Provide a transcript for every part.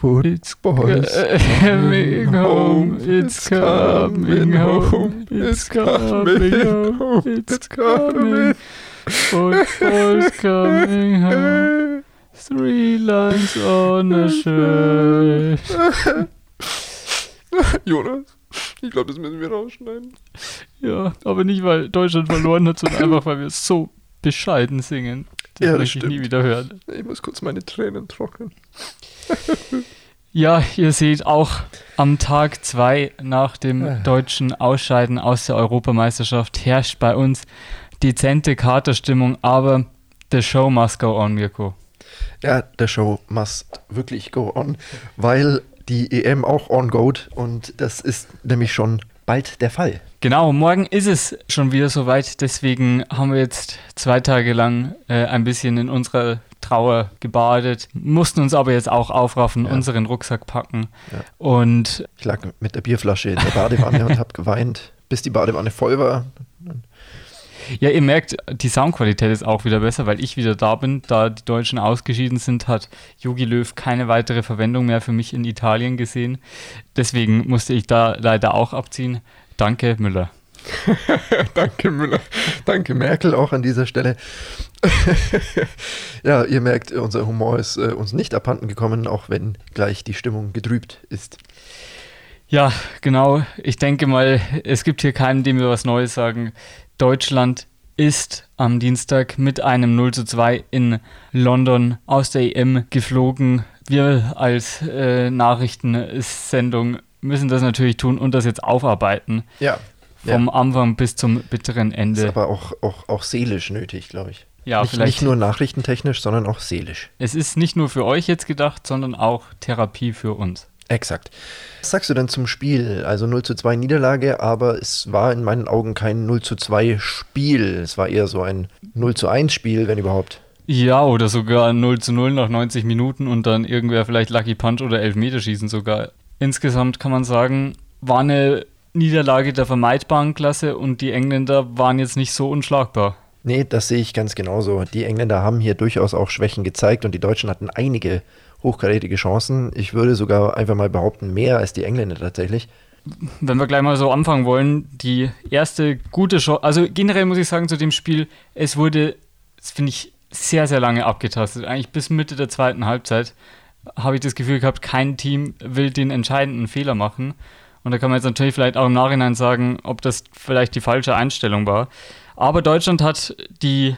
Football's coming home, it's coming home, it's coming home, it's coming. Football's coming home. Three lines on a shirt. Jonas, ich glaube, das müssen wir rausschneiden. Ja, aber nicht, weil Deutschland verloren hat, sondern einfach, weil wir so bescheiden singen. Das Ja, das möchte ich nie wieder hören. Ich muss kurz meine Tränen trocknen. Ja, ihr seht auch am Tag zwei nach dem Ah. deutschen Ausscheiden aus der Europameisterschaft herrscht bei uns dezente Katerstimmung, aber the show must go on, Mirko. Ja, der Show must wirklich go on, weil die EM auch on geht und das ist nämlich schon bald der Fall. Genau, morgen ist es schon wieder soweit, deswegen haben wir jetzt zwei Tage lang äh, ein bisschen in unserer Trauer gebadet, mussten uns aber jetzt auch aufraffen, Ja. unseren Rucksack packen Ja. und Ich lag mit der Bierflasche in der Badewanne und habe geweint, bis die Badewanne voll war. Ja, ihr merkt, die Soundqualität ist auch wieder besser, weil ich wieder da bin. Da die Deutschen ausgeschieden sind, hat Jogi Löw keine weitere Verwendung mehr für mich in Italien gesehen. Deswegen musste ich da leider auch abziehen. Danke, Müller. Danke Müller. Danke Merkel auch an dieser Stelle. ja, ihr merkt, unser Humor ist äh, uns nicht abhanden gekommen, auch wenn gleich die Stimmung getrübt ist. Ja, genau. Ich denke mal, es gibt hier keinen, dem wir was Neues sagen. Deutschland ist am Dienstag mit einem 0 zu 2 in London aus der EM geflogen. Wir als äh, Nachrichtensendung müssen das natürlich tun und das jetzt aufarbeiten. Ja, Vom Anfang bis zum bitteren ist Ende. aber auch, auch, auch seelisch nötig, glaube ich. Ja, nicht, vielleicht. nicht nur nachrichtentechnisch, sondern auch seelisch. es ist nicht nur für euch jetzt gedacht, sondern auch Therapie für uns. Exakt. Was sagst du denn zum Spiel? Also 0 zu 2 Niederlage, aber es war in meinen Augen kein 0 zu 2 Spiel. Es war eher so ein 0 zu 1 Spiel, wenn überhaupt. Ja, oder sogar 0 zu 0 nach 90 Minuten und dann irgendwer vielleicht Lucky Punch oder Elfmeterschießen sogar. Insgesamt kann man sagen, war eine Niederlage der vermeidbaren Klasse und die Engländer waren jetzt nicht so unschlagbar. Nee, das sehe ich ganz genauso. Die Engländer haben hier durchaus auch Schwächen gezeigt und die Deutschen hatten einige hochkarätige Chancen. Ich würde sogar einfach mal behaupten, mehr als die Engländer tatsächlich. Wenn wir gleich mal so anfangen wollen, die erste gute Chance, also generell muss ich sagen zu dem Spiel, es wurde, das finde ich, sehr, sehr lange abgetastet. Eigentlich bis Mitte der zweiten Halbzeit habe ich das Gefühl gehabt, kein Team will den entscheidenden Fehler machen. Und da kann man jetzt natürlich vielleicht auch im Nachhinein sagen, ob das vielleicht die falsche Einstellung war. Aber Deutschland hat die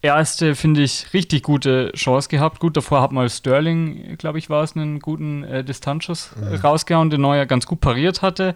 erste, finde ich, richtig gute Chance gehabt. Gut, davor hat mal Sterling, glaube ich, war es, einen guten äh, Distanzschuss äh, rausgehauen, den Neuer ganz gut pariert hatte.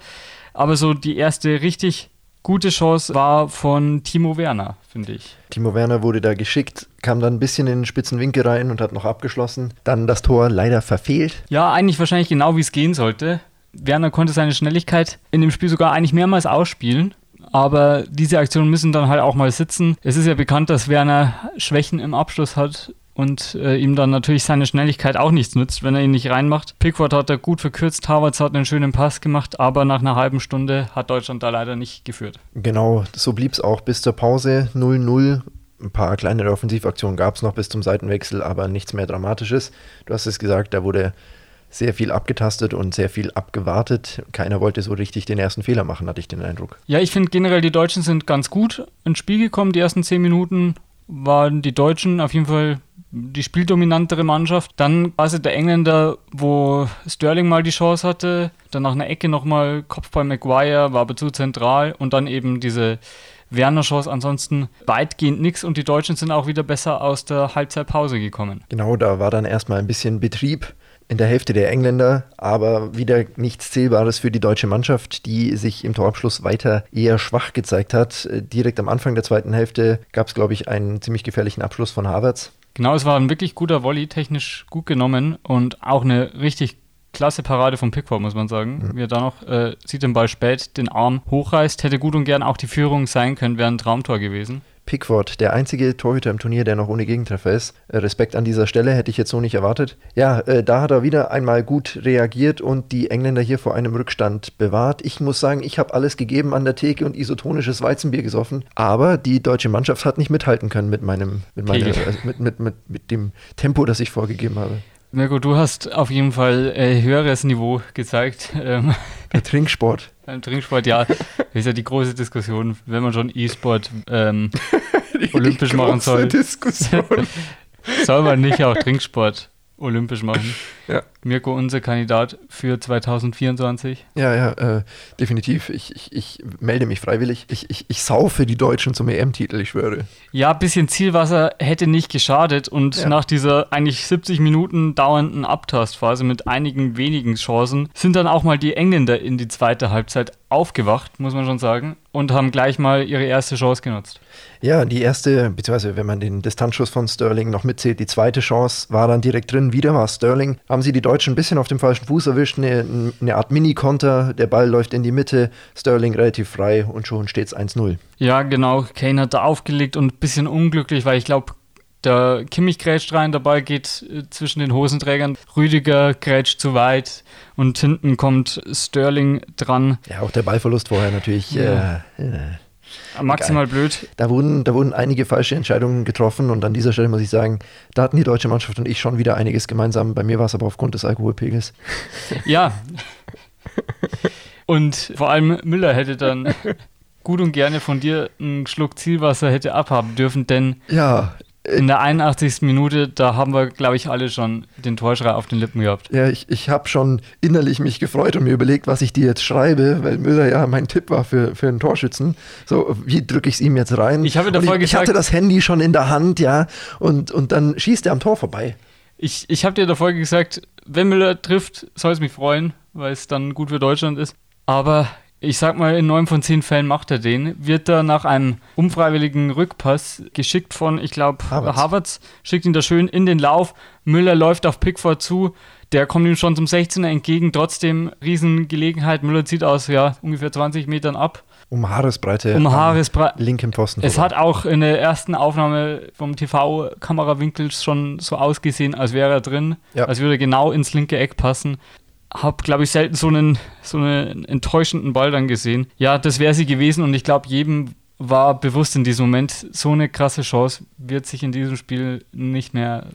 Aber so die erste richtig gute Chance war von Timo Werner, finde ich. Timo Werner wurde da geschickt, kam dann ein bisschen in den spitzen Winkel rein und hat noch abgeschlossen. Dann das Tor leider verfehlt. Ja, eigentlich wahrscheinlich genau, wie es gehen sollte. Werner konnte seine Schnelligkeit in dem Spiel sogar eigentlich mehrmals ausspielen. Aber diese Aktionen müssen dann halt auch mal sitzen. Es ist ja bekannt, dass Werner Schwächen im Abschluss hat und äh, ihm dann natürlich seine Schnelligkeit auch nichts nützt, wenn er ihn nicht reinmacht. Pickford hat er gut verkürzt, Havertz hat einen schönen Pass gemacht, aber nach einer halben Stunde hat Deutschland da leider nicht geführt. Genau, so blieb es auch bis zur Pause 0-0. Ein paar kleinere Offensivaktionen gab es noch bis zum Seitenwechsel, aber nichts mehr Dramatisches. Du hast es gesagt, da wurde sehr viel abgetastet und sehr viel abgewartet. Keiner wollte so richtig den ersten Fehler machen, hatte ich den Eindruck. Ja, ich finde generell, die Deutschen sind ganz gut ins Spiel gekommen. Die ersten zehn Minuten waren die Deutschen auf jeden Fall die spieldominantere Mannschaft. Dann quasi der Engländer, wo Sterling mal die Chance hatte, dann nach einer Ecke nochmal Kopfball Maguire, war aber zu zentral und dann eben diese Werner-Chance. Ansonsten weitgehend nichts und die Deutschen sind auch wieder besser aus der Halbzeitpause gekommen. Genau, da war dann erstmal ein bisschen Betrieb in der Hälfte der Engländer, aber wieder nichts Zählbares für die deutsche Mannschaft, die sich im Torabschluss weiter eher schwach gezeigt hat. Direkt am Anfang der zweiten Hälfte gab es, glaube ich, einen ziemlich gefährlichen Abschluss von Havertz. Genau, es war ein wirklich guter Volley, technisch gut genommen und auch eine richtig klasse Parade von Pickford, muss man sagen. Wie er da noch, äh, sieht den Ball spät, den Arm hochreißt, hätte gut und gern auch die Führung sein können, wäre ein Traumtor gewesen. Pickford, der einzige Torhüter im Turnier, der noch ohne Gegentreffer ist. Äh, Respekt an dieser Stelle, hätte ich jetzt so nicht erwartet. Ja, äh, da hat er wieder einmal gut reagiert und die Engländer hier vor einem Rückstand bewahrt. Ich muss sagen, ich habe alles gegeben an der Theke und isotonisches Weizenbier gesoffen, aber die deutsche Mannschaft hat nicht mithalten können mit meinem, mit, meiner, äh, mit, mit, mit, mit dem Tempo, das ich vorgegeben habe. Mirko, du hast auf jeden Fall äh, höheres Niveau gezeigt. Ähm, Der Trinksport. beim Trinksport, ja, ist ja die große Diskussion, wenn man schon E-Sport ähm, olympisch machen soll, Diskussion. soll man nicht auch Trinksport olympisch machen. Ja. Mirko, unser Kandidat für 2024. Ja, ja, äh, definitiv. Ich, ich, ich melde mich freiwillig. Ich, ich, ich saufe die Deutschen zum EM-Titel, ich schwöre. Ja, bisschen Zielwasser hätte nicht geschadet und Ja. nach dieser eigentlich 70 Minuten dauernden Abtastphase mit einigen wenigen Chancen sind dann auch mal die Engländer in die zweite Halbzeit aufgewacht, muss man schon sagen, und haben gleich mal ihre erste Chance genutzt. Ja, die erste, beziehungsweise wenn man den Distanzschuss von Sterling noch mitzählt, die zweite Chance war dann direkt drin. Wieder war Sterling. Haben sie die Deutschen ein bisschen auf dem falschen Fuß erwischt, eine, eine Art Mini-Konter. Der Ball läuft in die Mitte, Sterling relativ frei und schon steht es 1-0. Ja, genau, Kane hat da aufgelegt und ein bisschen unglücklich, weil ich glaube, der Kimmich grätscht rein, der Ball geht äh, zwischen den Hosenträgern, Rüdiger grätscht zu weit und hinten kommt Sterling dran. Ja, auch der Ballverlust vorher natürlich. Ja. Äh, äh, Maximal blöd. da, wurden, da wurden einige falsche Entscheidungen getroffen und an dieser Stelle muss ich sagen, da hatten die deutsche Mannschaft und ich schon wieder einiges gemeinsam. Bei mir war es aber aufgrund des Alkoholpegels. Ja. Und vor allem Müller hätte dann gut und gerne von dir einen Schluck Zielwasser hätte abhaben dürfen, denn Ja, in der 81. Minute, da haben wir, glaube ich, alle schon den Torschrei auf den Lippen gehabt. Ja, ich, ich habe schon innerlich mich gefreut und mir überlegt, was ich dir jetzt schreibe, weil Müller ja mein Tipp war für, für einen Torschützen. So, wie drücke ich es ihm jetzt rein? Ich habe davor ich, ich hatte das Handy schon in der Hand, ja, und, und dann schießt er am Tor vorbei. Ich, ich habe dir davor gesagt, wenn Müller trifft, soll es mich freuen, weil es dann gut für Deutschland ist. Aber ich sag mal, in neun von zehn Fällen macht er den. Wird er nach einem unfreiwilligen Rückpass geschickt von, ich glaube, Havertz. Havertz, schickt ihn da schön in den Lauf. Müller läuft auf Pickford zu. Der kommt ihm schon zum 16er entgegen. Trotzdem Riesengelegenheit. Müller zieht aus, ja, ungefähr 20 Metern ab. Um Haaresbreite. Um Haaresbreite. Linken Pfosten. Es hat auch in der ersten Aufnahme vom TV-Kamerawinkel schon so ausgesehen, als wäre er drin, Ja. als würde er genau ins linke Eck passen. Hab, glaube ich, selten so einen, so einen enttäuschenden Ball dann gesehen. Ja, das wäre sie gewesen und ich glaube, jedem war bewusst in diesem Moment, so eine krasse Chance wird sich in diesem Spiel nicht mehr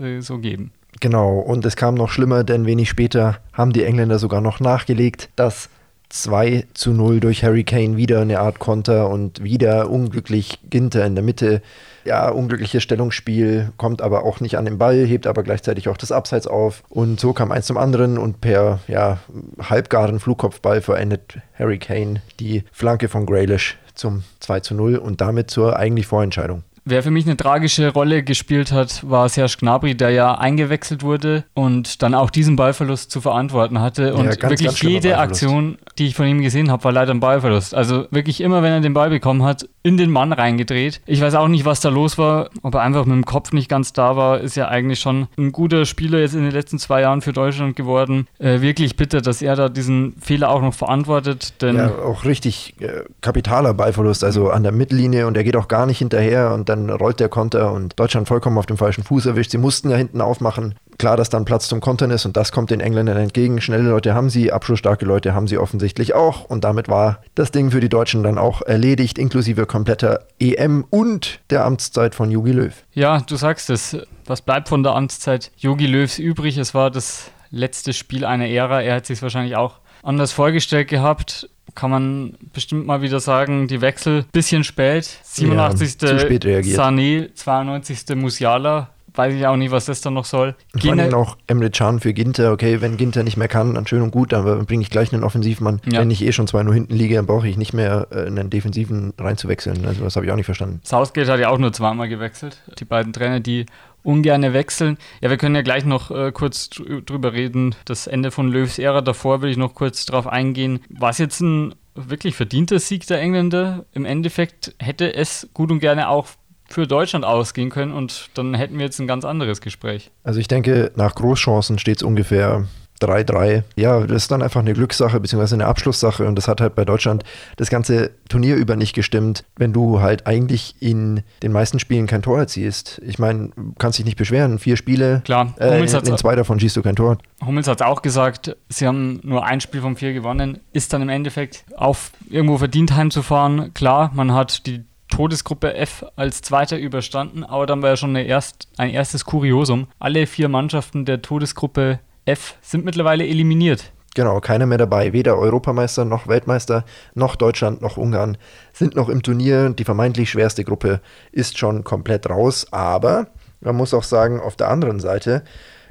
äh, so geben. Genau, und es kam noch schlimmer, denn wenig später haben die Engländer sogar noch nachgelegt, dass 2 zu 0 durch Harry Kane wieder eine Art Konter und wieder unglücklich Ginter in der Mitte. Ja, unglückliches Stellungsspiel, kommt aber auch nicht an den Ball, hebt aber gleichzeitig auch das Abseits auf. Und so kam eins zum anderen und per ja, halbgaren Flugkopfball verendet Harry Kane die Flanke von Grealish zum 2 zu 0 und damit zur eigentlich Vorentscheidung. Wer für mich eine tragische Rolle gespielt hat, war Serge Gnabry, der ja eingewechselt wurde und dann auch diesen Ballverlust zu verantworten hatte. Und ganz, wirklich ganz jede. Aktion, die ich von ihm gesehen habe, war leider ein Ballverlust. Also wirklich immer, wenn er den Ball bekommen hat, in den Mann reingedreht. Ich weiß auch nicht, was da los war, ob er einfach mit dem Kopf nicht ganz da war. Ist ja eigentlich schon ein guter Spieler jetzt in den letzten zwei Jahren für Deutschland geworden. Äh, wirklich bitter, dass er da diesen Fehler auch noch verantwortet, denn Ja, auch richtig äh, kapitaler Ballverlust, also an der Mittellinie und er geht auch gar nicht hinterher und dann rollt der Konter und Deutschland vollkommen auf dem falschen Fuß erwischt. Sie mussten ja hinten aufmachen. Klar, dass dann Platz zum Kontern ist und das kommt den Engländern entgegen. Schnelle Leute haben sie, abschlussstarke Leute haben sie offensichtlich auch und damit war das Ding für die Deutschen dann auch erledigt, inklusive kompletter EM und der Amtszeit von Jogi Löw. Ja, du sagst es. Was bleibt von der Amtszeit Jogi Löws übrig? Es war das letzte Spiel einer Ära. Er hat sich wahrscheinlich auch anders vorgestellt gehabt. Kann man bestimmt mal wieder sagen, die Wechsel bisschen spät. 87. zu spät. Sané, 92. Musiala. Weiß ich auch nicht, was das dann noch soll. Und vor allem auch Emre Can für Ginter. Okay, wenn Ginter nicht mehr kann, dann schön und gut, dann bringe ich gleich einen Offensivmann. Ja. Wenn ich eh schon 2-0 hinten liege, dann brauche ich nicht mehr äh, einen Defensiven reinzuwechseln. Also das habe ich auch nicht verstanden. Southgate hat ja auch nur zweimal gewechselt. Die beiden Trainer, die ungerne wechseln. Ja, wir können ja gleich noch äh, kurz drü- drüber reden. Das Ende von Löws Ära davor will ich noch kurz drauf eingehen. War es jetzt ein wirklich verdienter Sieg der Engländer? Im Endeffekt hätte es gut und gerne auch für Deutschland ausgehen können und dann hätten wir jetzt ein ganz anderes Gespräch. Also ich denke, nach Großchancen steht es ungefähr 3-3. Ja, das ist dann einfach eine Glückssache beziehungsweise eine Abschlusssache und das hat halt bei Deutschland das ganze Turnier über nicht gestimmt, wenn du halt eigentlich in den meisten Spielen kein Tor erzielst. Ich meine, du kannst dich nicht beschweren. Vier Spiele, Klar, äh, in, in zwei davon schießt du kein Tor. Hummels hat auch gesagt, sie haben nur ein Spiel von vier gewonnen. Ist dann im Endeffekt auf irgendwo verdient heimzufahren. Klar, man hat die Todesgruppe F als Zweiter überstanden, aber dann war ja schon erst, ein erstes Kuriosum. Alle vier Mannschaften der Todesgruppe F sind mittlerweile eliminiert. Genau, keiner mehr dabei. Weder Europameister noch Weltmeister, noch Deutschland noch Ungarn sind noch im Turnier. Die vermeintlich schwerste Gruppe ist schon komplett raus. Aber man muss auch sagen, auf der anderen Seite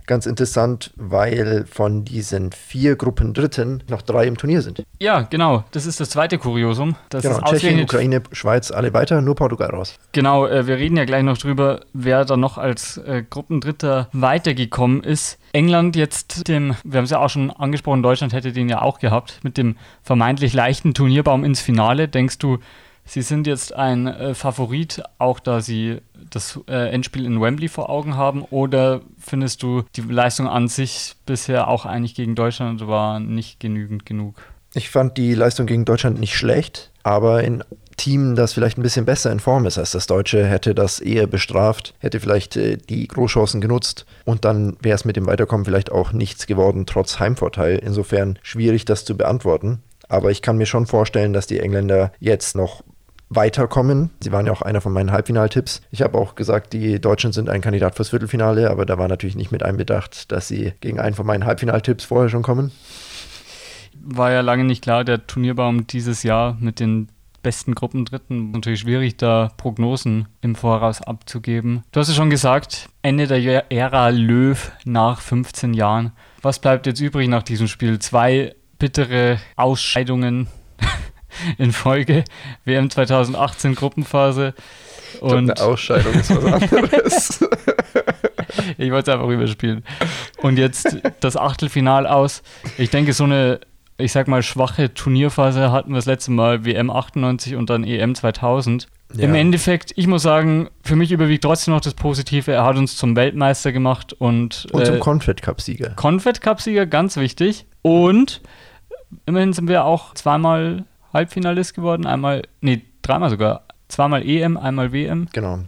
ganz interessant, weil von diesen vier Gruppen Dritten noch drei im Turnier sind. Ja, genau. Das ist das zweite Kuriosum. Das genau, Tschechien, Ukraine, Schweiz, alle weiter, nur Portugal raus. Genau, äh, wir reden ja gleich noch drüber, wer da noch als äh, Gruppendritter weitergekommen ist. England jetzt dem, wir haben es ja auch schon angesprochen, Deutschland hätte den ja auch gehabt, mit dem vermeintlich leichten Turnierbaum ins Finale. Denkst du, Sie sind jetzt ein äh, Favorit, auch da Sie das äh, Endspiel in Wembley vor Augen haben? Oder findest du, die Leistung an sich bisher auch eigentlich gegen Deutschland war nicht genügend genug? Ich fand die Leistung gegen Deutschland nicht schlecht, aber in Team, das vielleicht ein bisschen besser in Form ist als das Deutsche, hätte das eher bestraft, hätte vielleicht äh, die Großchancen genutzt und dann wäre es mit dem Weiterkommen vielleicht auch nichts geworden, trotz Heimvorteil. Insofern schwierig, das zu beantworten. Aber ich kann mir schon vorstellen, dass die Engländer jetzt noch weiterkommen. Sie waren ja auch einer von meinen Halbfinaltipps. Ich habe auch gesagt, die Deutschen sind ein Kandidat fürs Viertelfinale, aber da war natürlich nicht mit einbedacht, dass sie gegen einen von meinen Halbfinaltipps vorher schon kommen. War ja lange nicht klar, der Turnierbaum dieses Jahr mit den besten Gruppendritten. Natürlich schwierig, da Prognosen im Voraus abzugeben. Du hast es schon gesagt, Ende der Ära Löw nach 15 Jahren. Was bleibt jetzt übrig nach diesem Spiel? Zwei bittere Ausscheidungen in Folge. WM 2018 Gruppenphase. Und eine Ausscheidung ist was anderes. ich wollte es einfach überspielen. Und jetzt das Achtelfinal aus. Ich denke, so eine, ich sag mal, schwache Turnierphase hatten wir das letzte Mal WM 98 und dann EM 2000. Ja. Im Endeffekt, ich muss sagen, für mich überwiegt trotzdem noch das Positive. Er hat uns zum Weltmeister gemacht und. Und zum äh, Confed Cup-Sieger. Confed Cup-Sieger, ganz wichtig. Und immerhin sind wir auch zweimal Halbfinalist geworden, einmal, nee, dreimal sogar. Zweimal EM, einmal WM. Genau.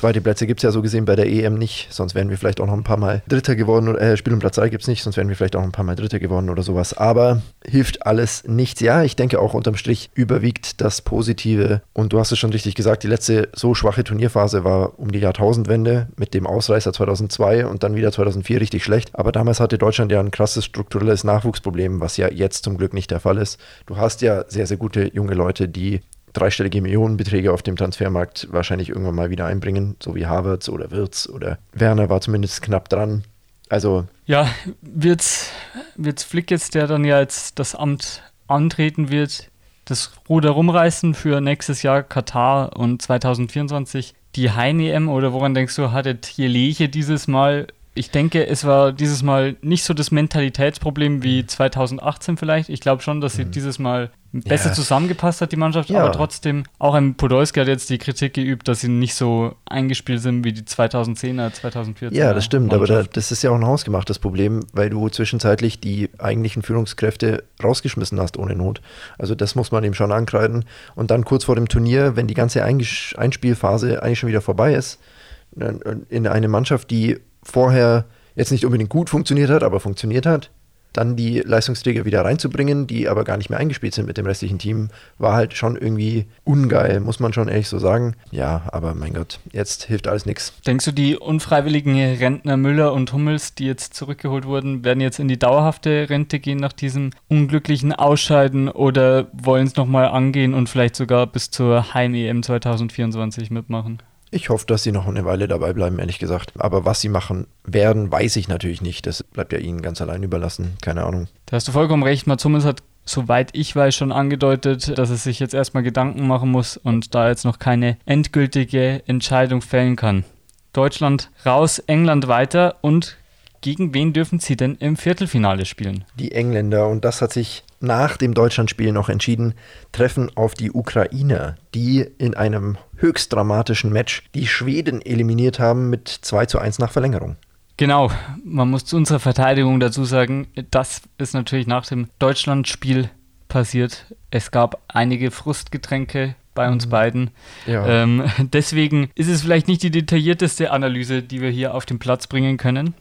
Zweite Plätze gibt es ja so gesehen bei der EM nicht, sonst wären wir vielleicht auch noch ein paar Mal Dritter geworden. Äh, Spiel um Platz 3 gibt es nicht, sonst wären wir vielleicht auch ein paar Mal Dritter geworden oder sowas. Aber hilft alles nichts. Ja, ich denke auch unterm Strich überwiegt das Positive. Und du hast es schon richtig gesagt, die letzte so schwache Turnierphase war um die Jahrtausendwende mit dem Ausreißer 2002 und dann wieder 2004 richtig schlecht. Aber damals hatte Deutschland ja ein krasses strukturelles Nachwuchsproblem, was ja jetzt zum Glück nicht der Fall ist. Du hast ja sehr, sehr gute junge Leute, die dreistellige Millionenbeträge auf dem Transfermarkt wahrscheinlich irgendwann mal wieder einbringen, so wie Havertz oder Wirtz oder Werner war zumindest knapp dran. Also. Ja, wird's, wird's Flick jetzt, der dann ja jetzt das Amt antreten wird, das Ruder rumreißen für nächstes Jahr Katar und 2024 die Heine-EM oder woran denkst du, hattet Jeleche dieses Mal ich denke, es war dieses Mal nicht so das Mentalitätsproblem wie 2018 vielleicht. Ich glaube schon, dass sie mhm. dieses Mal besser ja. zusammengepasst hat, die Mannschaft, ja. aber trotzdem, auch ein Podolski hat jetzt die Kritik geübt, dass sie nicht so eingespielt sind wie die 2010er, 2014er. Ja, das stimmt, aber da, das ist ja auch ein hausgemachtes Problem, weil du zwischenzeitlich die eigentlichen Führungskräfte rausgeschmissen hast ohne Not. Also das muss man eben schon ankreiden. Und dann kurz vor dem Turnier, wenn die ganze Einspielphase eigentlich schon wieder vorbei ist, in eine Mannschaft, die vorher jetzt nicht unbedingt gut funktioniert hat, aber funktioniert hat, dann die Leistungsträger wieder reinzubringen, die aber gar nicht mehr eingespielt sind mit dem restlichen Team, war halt schon irgendwie ungeil, muss man schon ehrlich so sagen. Ja, aber mein Gott, jetzt hilft alles nichts. Denkst du, die unfreiwilligen Rentner Müller und Hummels, die jetzt zurückgeholt wurden, werden jetzt in die dauerhafte Rente gehen nach diesem unglücklichen Ausscheiden oder wollen es nochmal angehen und vielleicht sogar bis zur Heim-EM 2024 mitmachen? Ich hoffe, dass sie noch eine Weile dabei bleiben, ehrlich gesagt. Aber was sie machen werden, weiß ich natürlich nicht. Das bleibt ja ihnen ganz allein überlassen. Keine Ahnung. Da hast du vollkommen recht. Mats hat, soweit ich weiß, schon angedeutet, dass es sich jetzt erstmal Gedanken machen muss und da jetzt noch keine endgültige Entscheidung fällen kann. Deutschland raus, England weiter und gegen wen dürfen sie denn im Viertelfinale spielen? Die Engländer und das hat sich nach dem Deutschlandspiel noch entschieden, treffen auf die Ukrainer, die in einem höchst dramatischen Match die Schweden eliminiert haben mit 2 zu 1 nach Verlängerung. Genau, man muss zu unserer Verteidigung dazu sagen, das ist natürlich nach dem Deutschlandspiel passiert. Es gab einige Frustgetränke bei uns mhm. beiden. Ja. Ähm, deswegen ist es vielleicht nicht die detaillierteste Analyse, die wir hier auf den Platz bringen können,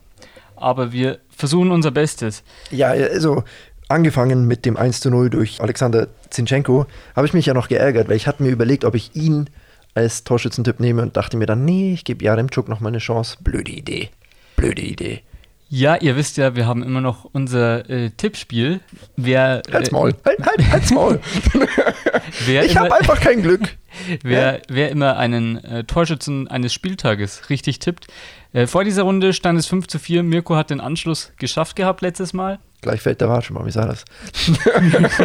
aber wir versuchen unser Bestes. Ja, also angefangen mit dem 1 zu 0 durch Alexander Zinchenko, habe ich mich ja noch geärgert, weil ich hatte mir überlegt, ob ich ihn als Torschützentipp nehme und dachte mir dann, nee, ich gebe Jaremczuk noch mal eine Chance. Blöde Idee. Blöde Idee. Ja, ihr wisst ja, wir haben immer noch unser äh, Tippspiel. Wer, Halt's äh, Maul. Halt, halt, halt's Maul. ich habe einfach kein Glück. wer, wer immer einen äh, Torschützen eines Spieltages richtig tippt. Äh, vor dieser Runde stand es 5 zu 4. Mirko hat den Anschluss geschafft gehabt letztes Mal. Gleich fällt der Watsch mal, wie sah das?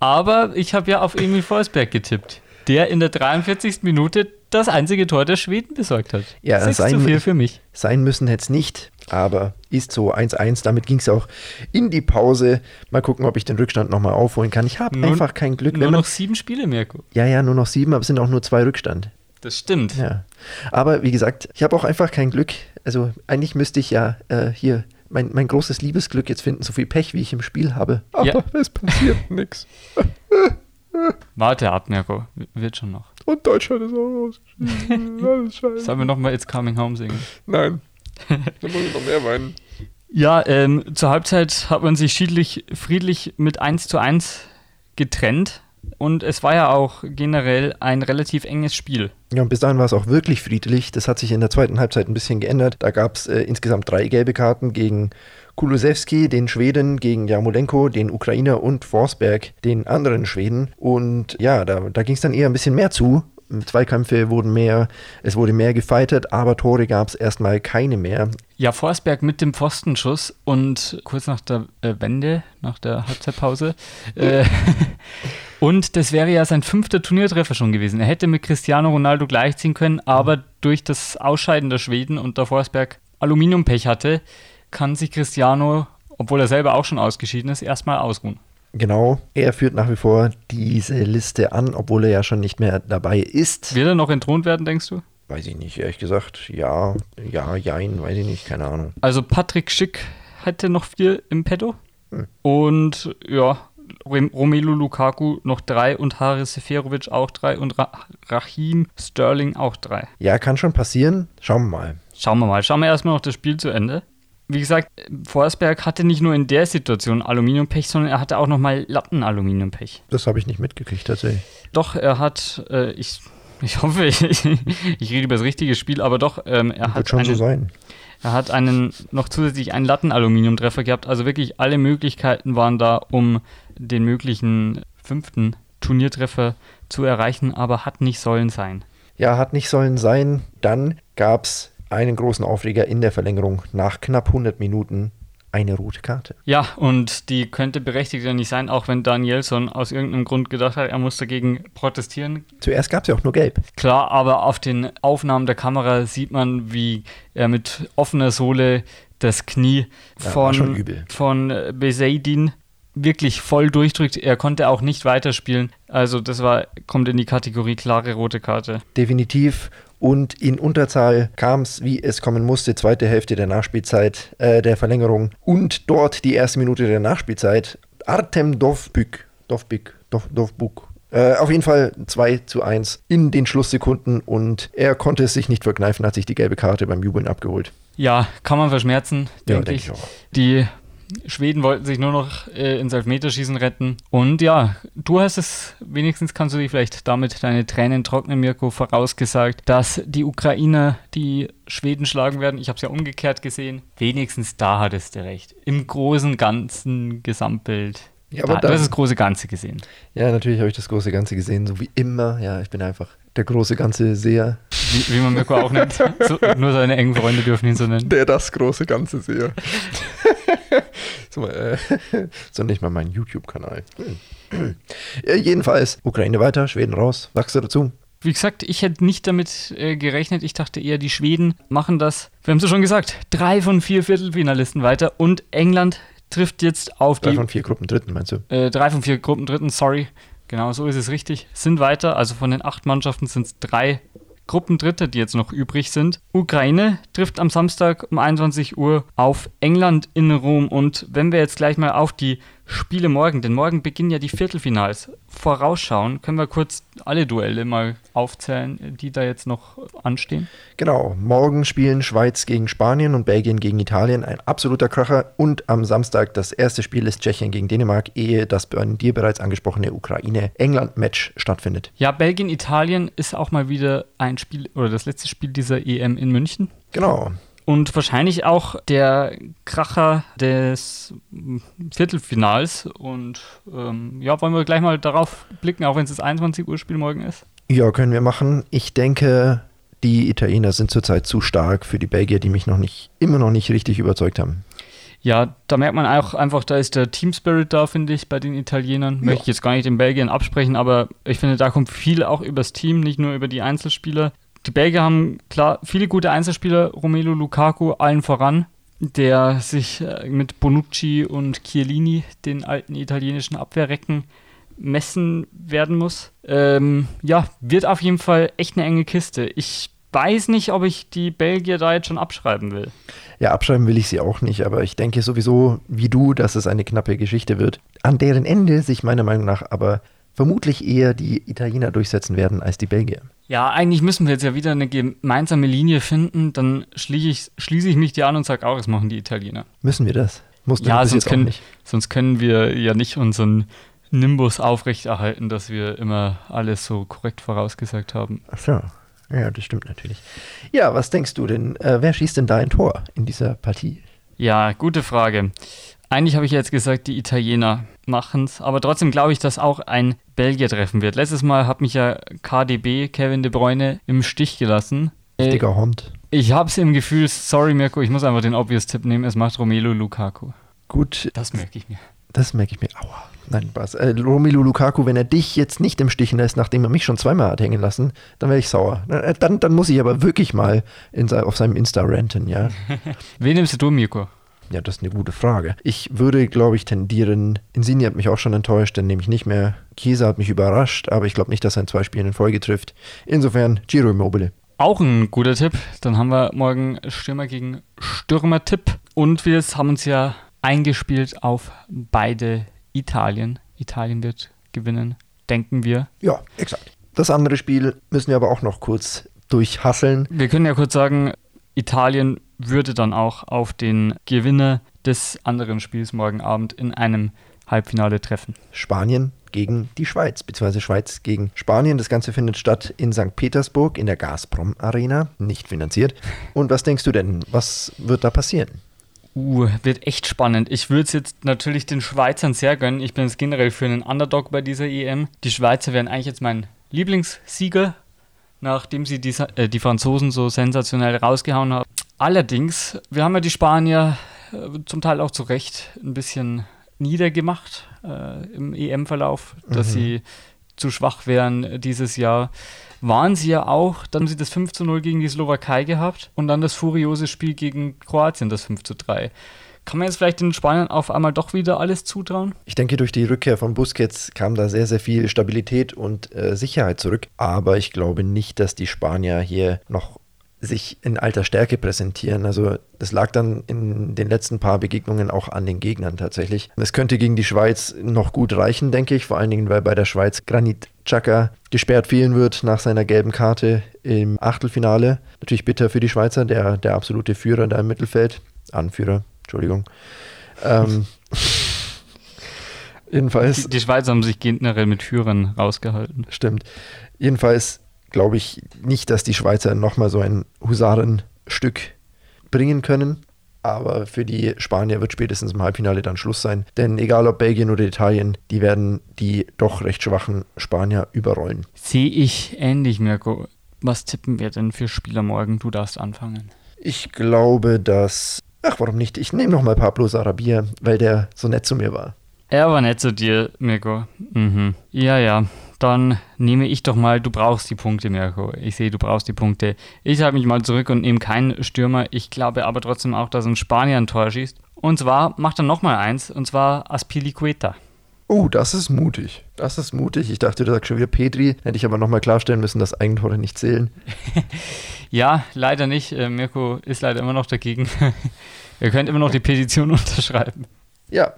Aber ich habe ja auf Emil Forsberg getippt, der in der 43. Minute das einzige Tor der Schweden besorgt hat. Ja, 6 sein- zu 4 für mich. Sein müssen hätte es nicht, aber ist so 1-1. Damit ging es auch in die Pause. Mal gucken, ob ich den Rückstand nochmal aufholen kann. Ich habe einfach kein Glück. Nur man, noch sieben Spiele, Mirko. ja, ja, nur noch sieben, aber es sind auch nur zwei Rückstand. Das stimmt. Ja. Aber wie gesagt, ich habe auch einfach kein Glück. Also eigentlich müsste ich ja äh, hier mein, mein großes Liebesglück jetzt finden, so viel Pech, wie ich im Spiel habe. Aber Ja. es passiert nichts. Warte ab, Mirko. Wird schon noch. Und Deutschland ist auch scheiße. Sollen wir nochmal It's Coming Home singen? Nein. Da muss ich noch mehr weinen. Ja, ähm, zur Halbzeit hat man sich schiedlich, friedlich mit 1 zu 1 getrennt. Und es war ja auch generell ein relativ enges Spiel. Ja, und bis dahin war es auch wirklich friedlich. Das hat sich in der zweiten Halbzeit ein bisschen geändert. Da gab es äh, insgesamt drei gelbe Karten gegen Kulusewski, den Schweden, gegen Jarmolenko, den Ukrainer und Forsberg, den anderen Schweden. Und ja, da, da ging es dann eher ein bisschen mehr zu. Zweikämpfe wurden mehr, es wurde mehr gefightert, aber Tore gab es erstmal keine mehr. Ja, Forsberg mit dem Pfostenschuss und kurz nach der äh, Wende, nach der Halbzeitpause. äh, und das wäre ja sein fünfter Turniertreffer schon gewesen. Er hätte mit Cristiano Ronaldo gleichziehen können, aber durch das Ausscheiden der Schweden und der Forsberg Aluminiumpech hatte, kann sich Cristiano, obwohl er selber auch schon ausgeschieden ist, erstmal ausruhen. Genau, er führt nach wie vor diese Liste an, obwohl er ja schon nicht mehr dabei ist. Wird er noch entthront werden, denkst du? Weiß ich nicht, ehrlich gesagt. Ja, ja, jein, weiß ich nicht, keine Ahnung. Also Patrick Schick hätte noch vier im Petto. Hm. Und ja, Rom- Romelu Lukaku noch drei und Haris Seferovic auch drei und Ra Rahim Sterling auch drei. Ja, kann schon passieren. Schauen wir mal. Schauen wir mal. Schauen wir erstmal noch das Spiel zu Ende. Wie gesagt, Forsberg hatte nicht nur in der Situation Aluminiumpech, sondern er hatte auch nochmal Lattenaluminiumpech. Das habe ich nicht mitgekriegt, tatsächlich. Doch, er hat, äh, ich, ich hoffe, ich, ich rede über das richtige Spiel, aber doch, ähm, er Wird hat schon so einen, sein. Er hat einen noch zusätzlich einen Lattenaluminiumtreffer gehabt. Also wirklich alle Möglichkeiten waren da, um den möglichen fünften Turniertreffer zu erreichen, aber hat nicht sollen sein. Ja, hat nicht sollen sein. Dann gab es einen großen Aufreger in der Verlängerung. Nach knapp 100 Minuten eine rote Karte. Ja, und die könnte berechtigt ja nicht sein, auch wenn Danielson aus irgendeinem Grund gedacht hat, er muss dagegen protestieren. Zuerst gab es ja auch nur gelb. Klar, aber auf den Aufnahmen der Kamera sieht man, wie er mit offener Sohle das Knie Ja, von, von Beseidin wirklich voll durchdrückt. Er konnte auch nicht weiterspielen. Also das war, kommt in die Kategorie klare rote Karte. Definitiv. Und in Unterzahl kam es, wie es kommen musste, zweite Hälfte der Nachspielzeit, äh, der Verlängerung. Und dort die erste Minute der Nachspielzeit. Artem Dovbyk. Dovbyk. Dov, Dovbuk. Äh, auf jeden Fall 2 zu 1 in den Schlusssekunden und er konnte es sich nicht verkneifen, hat sich die gelbe Karte beim Jubeln abgeholt. Ja, kann man verschmerzen, Ja, denke denk ich. ich auch. Die Schweden wollten sich nur noch äh, ins Elfmeterschießen retten. Und ja, du hast es, wenigstens kannst du dich vielleicht damit deine Tränen trocknen, Mirko, vorausgesagt, dass die Ukrainer die Schweden schlagen werden. Ich habe es ja umgekehrt gesehen. Wenigstens da hattest du recht. Im großen, ganzen Gesamtbild. Ja, aber da, da- du hast das große Ganze gesehen. Ja, natürlich habe ich das große Ganze gesehen, so wie immer. Ja, ich bin einfach der große Ganze Seher. Wie, wie man Mirko auch nennt. So, nur seine engen Freunde dürfen ihn so nennen. Der das große Ganze Seher. so, äh, so nicht mal mein YouTube-Kanal. ja, jedenfalls, Ukraine weiter, Schweden raus. Du dazu? Wie gesagt, ich hätte nicht damit äh, gerechnet. Ich dachte eher, die Schweden machen das. Wir haben es ja schon gesagt. Drei von vier Viertelfinalisten weiter und England trifft jetzt auf Drei die von vier Gruppen Dritten, meinst du? äh, drei von vier Gruppendritten. Sorry, genau so ist es richtig. Sind weiter. Also von den acht Mannschaften sind es drei Gruppendritte, die jetzt noch übrig sind. Ukraine trifft am Samstag um 21 Uhr auf England in Rom. Und wenn wir jetzt gleich mal auf die Spiele morgen, denn morgen beginnen ja die Viertelfinals. Vorausschauen, können wir kurz alle Duelle mal aufzählen, die da jetzt noch anstehen? Genau, morgen spielen Schweiz gegen Spanien und Belgien gegen Italien, ein absoluter Kracher. Und am Samstag das erste Spiel ist Tschechien gegen Dänemark, ehe das bei dir bereits angesprochene Ukraine-England-Match stattfindet. Ja, Belgien-Italien ist auch mal wieder ein Spiel oder das letzte Spiel dieser EM in München. Genau, und wahrscheinlich auch der Kracher des Viertelfinals. Und ähm, ja, wollen wir gleich mal darauf blicken, auch wenn es das 21 Uhr Spiel morgen ist? Ja, können wir machen. Ich denke, die Italiener sind zurzeit zu stark für die Belgier, die mich noch nicht, immer noch nicht richtig überzeugt haben. Ja, da merkt man auch einfach, da ist der Team Spirit da, finde ich, bei den Italienern. Ja. Möchte ich jetzt gar nicht den Belgiern absprechen, aber ich finde, da kommt viel auch übers Team, nicht nur über die Einzelspieler die Belgier haben klar viele gute Einzelspieler, Romelu Lukaku allen voran, der sich äh, mit Bonucci und Chiellini, den alten italienischen Abwehrrecken, messen werden muss. Ähm, ja, wird auf jeden Fall echt eine enge Kiste. Ich weiß nicht, ob ich die Belgier da jetzt schon abschreiben will. Ja, abschreiben will ich sie auch nicht, aber ich denke sowieso wie du, dass es eine knappe Geschichte wird, an deren Ende sich meiner Meinung nach aber vermutlich eher die Italiener durchsetzen werden als die Belgier. Ja, eigentlich müssen wir jetzt ja wieder eine gemeinsame Linie finden. Dann schließe ich, schließe ich mich dir an und sage auch, es machen die Italiener. Müssen wir das? Musst ja, sonst können, sonst können wir ja nicht unseren Nimbus aufrechterhalten, dass wir immer alles so korrekt vorausgesagt haben. Ach so. Ja, das stimmt natürlich. Ja, was denkst du denn? Äh, wer schießt denn da ein Tor in dieser Partie? Ja, gute Frage. Eigentlich habe ich jetzt gesagt, die Italiener machen es, aber trotzdem glaube ich, dass auch ein Belgier treffen wird. Letztes Mal hat mich ja KDB, Kevin De Bruyne, im Stich gelassen. Richtiger Hund. Ich habe es im Gefühl, sorry Mirko, ich muss einfach den Obvious-Tipp nehmen, es macht Romelu Lukaku. Gut. Das merke ich mir. Das merke ich mir. Aua. Nein, Spaß. Äh, Romelu Lukaku, wenn er dich jetzt nicht im Stich lässt, nachdem er mich schon zweimal hat hängen lassen, dann wäre ich sauer. Äh, dann, dann muss ich aber wirklich mal in, auf seinem Insta ranten, ja. Wen nimmst du, Mirko? Ja, das ist eine gute Frage. Ich würde, glaube ich, tendieren. Insigne hat mich auch schon enttäuscht, dann nehme ich nicht mehr. Chiesa hat mich überrascht, aber ich glaube nicht, dass er in zwei Spielen in Folge trifft. Insofern Giro Immobile. Auch ein guter Tipp. Dann haben wir morgen Stürmer gegen Stürmer-Tipp. Und wir haben uns ja eingespielt auf beide Italien. Italien wird gewinnen, denken wir. Ja, exakt. Das andere Spiel müssen wir aber auch noch kurz durchhasseln. Wir können ja kurz sagen, Italien würde dann auch auf den Gewinner des anderen Spiels morgen Abend in einem Halbfinale treffen. Spanien gegen die Schweiz, beziehungsweise Schweiz gegen Spanien. Das Ganze findet statt in St. Petersburg in der Gazprom Arena, nicht finanziert. Und was denkst du denn, was wird da passieren? Uh, wird echt spannend. Ich würde es jetzt natürlich den Schweizern sehr gönnen. Ich bin jetzt generell für einen Underdog bei dieser EM. Die Schweizer wären eigentlich jetzt mein Lieblingssieger, nachdem sie die, äh, die Franzosen so sensationell rausgehauen haben. Allerdings, wir haben ja die Spanier äh, zum Teil auch zu Recht ein bisschen niedergemacht äh, im EM-Verlauf, dass mhm. sie zu schwach wären dieses Jahr. Waren sie ja auch, dann haben sie das 5 zu 0 gegen die Slowakei gehabt und dann das furiose Spiel gegen Kroatien, das 5 zu 3. Kann man jetzt vielleicht den Spaniern auf einmal doch wieder alles zutrauen? Ich denke, durch die Rückkehr von Busquets kam da sehr, sehr viel Stabilität und äh, Sicherheit zurück. Aber ich glaube nicht, dass die Spanier hier noch sich in alter Stärke präsentieren. Also das lag dann in den letzten paar Begegnungen auch an den Gegnern tatsächlich. Es könnte gegen die Schweiz noch gut reichen, denke ich, vor allen Dingen, weil bei der Schweiz Granit Xhaka gesperrt fehlen wird nach seiner gelben Karte im Achtelfinale. Natürlich bitter für die Schweizer, der, der absolute Führer da im Mittelfeld. Anführer, Entschuldigung. Ähm, jedenfalls. Die, die Schweizer haben sich generell mit Führern rausgehalten. Stimmt. Jedenfalls glaube ich nicht, dass die Schweizer nochmal so ein Husarenstück bringen können. Aber für die Spanier wird spätestens im Halbfinale dann Schluss sein. Denn egal ob Belgien oder Italien, die werden die doch recht schwachen Spanier überrollen. Sehe ich ähnlich, Mirko. Was tippen wir denn für Spieler morgen? Du darfst anfangen. Ich glaube, dass. Ach, warum nicht? Ich nehme nochmal Pablo Sarabia, weil der so nett zu mir war. Er war nett zu dir, Mirko. Mhm. Ja, ja dann nehme ich doch mal, du brauchst die Punkte, Mirko. Ich sehe, du brauchst die Punkte. Ich halte mich mal zurück und nehme keinen Stürmer. Ich glaube aber trotzdem auch, dass ein Spanier ein Tor schießt. Und zwar macht er nochmal eins, und zwar Aspilicueta. Oh, das ist mutig. Das ist mutig. Ich dachte, du sagst schon wieder Petri. Hätte ich aber nochmal klarstellen müssen, dass Eigentore nicht zählen. ja, leider nicht. Äh, Mirko ist leider immer noch dagegen. Ihr könnt immer noch die Petition unterschreiben. Ja,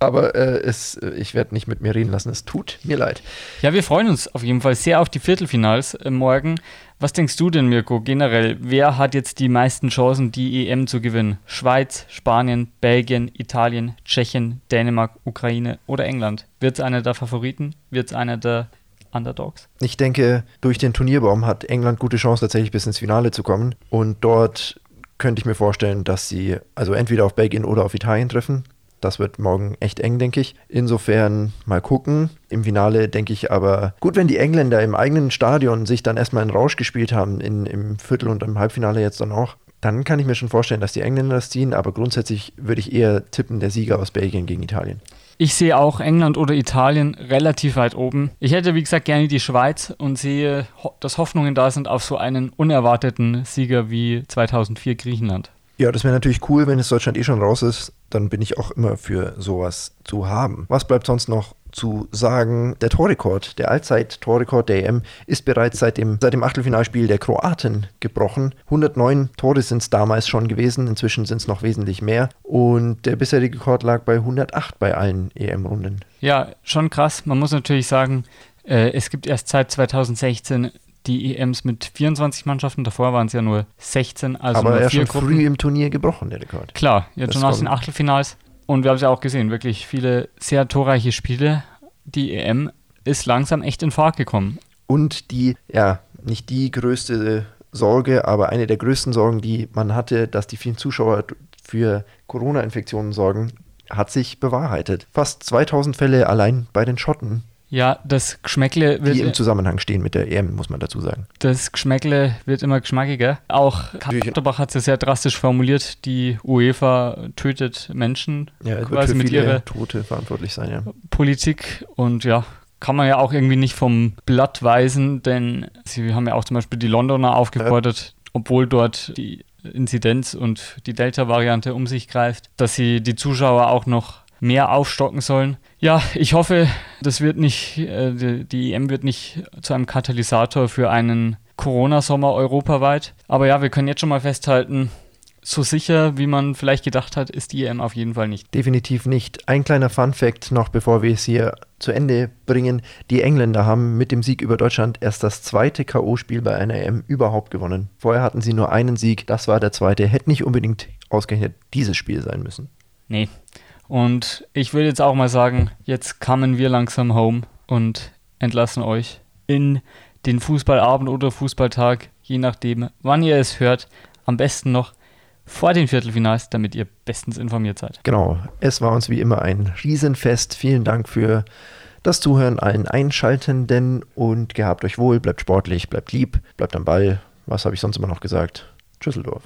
aber äh, es, äh, ich werde nicht mit mir reden lassen. Es tut mir leid. Ja, wir freuen uns auf jeden Fall sehr auf die Viertelfinals äh, morgen. Was denkst du denn, Mirko, generell? Wer hat jetzt die meisten Chancen, die EM zu gewinnen? Schweiz, Spanien, Belgien, Italien, Tschechien, Dänemark, Ukraine oder England? Wird es einer der Favoriten? Wird es einer der Underdogs? Ich denke, durch den Turnierbaum hat England gute Chance, tatsächlich bis ins Finale zu kommen. Und dort könnte ich mir vorstellen, dass sie also entweder auf Belgien oder auf Italien treffen. Das wird morgen echt eng, denke ich. Insofern mal gucken. Im Finale denke ich aber, gut, wenn die Engländer im eigenen Stadion sich dann erstmal in Rausch gespielt haben, in, im Viertel- und im Halbfinale jetzt dann auch, dann kann ich mir schon vorstellen, dass die Engländer das ziehen. Aber grundsätzlich würde ich eher tippen, der Sieger aus Belgien gegen Italien. Ich sehe auch England oder Italien relativ weit oben. Ich hätte, wie gesagt, gerne die Schweiz und sehe, dass Hoffnungen da sind auf so einen unerwarteten Sieger wie 2004 Griechenland. Ja, das wäre natürlich cool, wenn es Deutschland eh schon raus ist. Dann bin ich auch immer für sowas zu haben. Was bleibt sonst noch zu sagen? Der Torrekord, der Allzeit-Torrekord der EM, ist bereits seit dem, seit dem Achtelfinalspiel der Kroaten gebrochen. 109 Tore sind es damals schon gewesen, inzwischen sind es noch wesentlich mehr. Und der bisherige Rekord lag bei 108 bei allen EM-Runden. Ja, schon krass. Man muss natürlich sagen, äh, es gibt erst seit 2016 die EMs mit 24 Mannschaften, davor waren es ja nur 16. Also Aber nur er vier schon Gruppen. früh im Turnier gebrochen, der Rekord. Klar, jetzt schon aus den Achtelfinals. Und wir haben es ja auch gesehen, wirklich viele sehr torreiche Spiele. Die EM ist langsam echt in Fahrt gekommen. Und die, ja, nicht die größte Sorge, aber eine der größten Sorgen, die man hatte, dass die vielen Zuschauer für Corona-Infektionen sorgen, hat sich bewahrheitet. Fast 2000 Fälle allein bei den Schotten, Ja, das Geschmäckle die im wird, Zusammenhang stehen mit der EM, muss man dazu sagen. das Geschmäckle wird immer geschmackiger. Auch. Lauterbach hat es ja sehr drastisch formuliert, die UEFA tötet Menschen Ja, wird quasi mit ihrer Tote verantwortlich sein, ja. Politik und ja, kann man ja auch irgendwie nicht vom Blatt weisen, denn sie haben ja auch zum Beispiel die Londoner aufgefordert, obwohl dort die Inzidenz und die Delta-Variante um sich greift, dass sie die Zuschauer auch noch mehr aufstocken sollen. Ja, ich hoffe, das wird nicht, äh, die, die EM wird nicht zu einem Katalysator für einen Corona-Sommer europaweit. Aber ja, wir können jetzt schon mal festhalten, so sicher, wie man vielleicht gedacht hat, ist die EM auf jeden Fall nicht. Definitiv nicht. Ein kleiner Fun-Fact noch, bevor wir es hier zu Ende bringen. Die Engländer haben mit dem Sieg über Deutschland erst das zweite K.O.-Spiel bei einer EM überhaupt gewonnen. Vorher hatten sie nur einen Sieg, das war der zweite. Hätte nicht unbedingt ausgerechnet dieses Spiel sein müssen. Nee. Und ich würde jetzt auch mal sagen, jetzt kamen wir langsam home und entlassen euch in den Fußballabend oder Fußballtag, je nachdem, wann ihr es hört. Am besten noch vor den Viertelfinals, damit ihr bestens informiert seid. Genau, es war uns wie immer ein Riesenfest. Vielen Dank für das Zuhören allen Einschaltenden und gehabt euch wohl, bleibt sportlich, bleibt lieb, bleibt am Ball. Was habe ich sonst immer noch gesagt? Tschüsseldorf.